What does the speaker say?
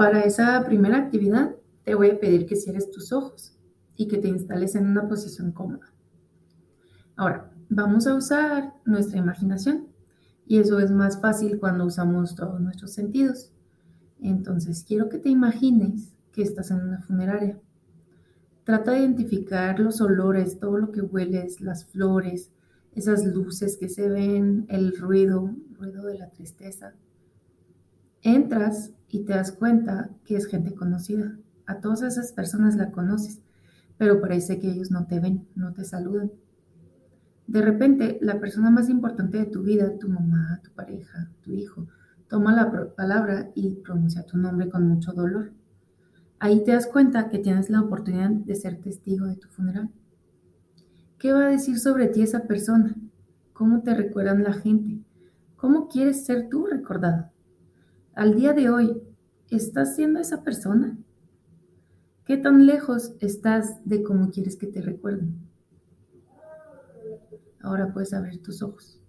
Para esa primera actividad, te voy a pedir que cierres tus ojos y que te instales en una posición cómoda. Ahora, vamos a usar nuestra imaginación y eso es más fácil cuando usamos todos nuestros sentidos. Entonces, quiero que te imagines que estás en una funeraria. Trata de identificar los olores, todo lo que hueles, las flores, esas luces que se ven, el ruido, ruido de la tristeza. Entras y te das cuenta que es gente conocida. A todas esas personas la conoces, pero parece que ellos no te ven, no te saludan. De repente, la persona más importante de tu vida, tu mamá, tu pareja, tu hijo, toma la palabra y pronuncia tu nombre con mucho dolor. Ahí te das cuenta que tienes la oportunidad de ser testigo de tu funeral. ¿Qué va a decir sobre ti esa persona? ¿Cómo te recuerdan la gente? ¿Cómo quieres ser tú recordado? Al día de hoy, ¿estás siendo esa persona? ¿Qué tan lejos estás de cómo quieres que te recuerden? Ahora puedes abrir tus ojos.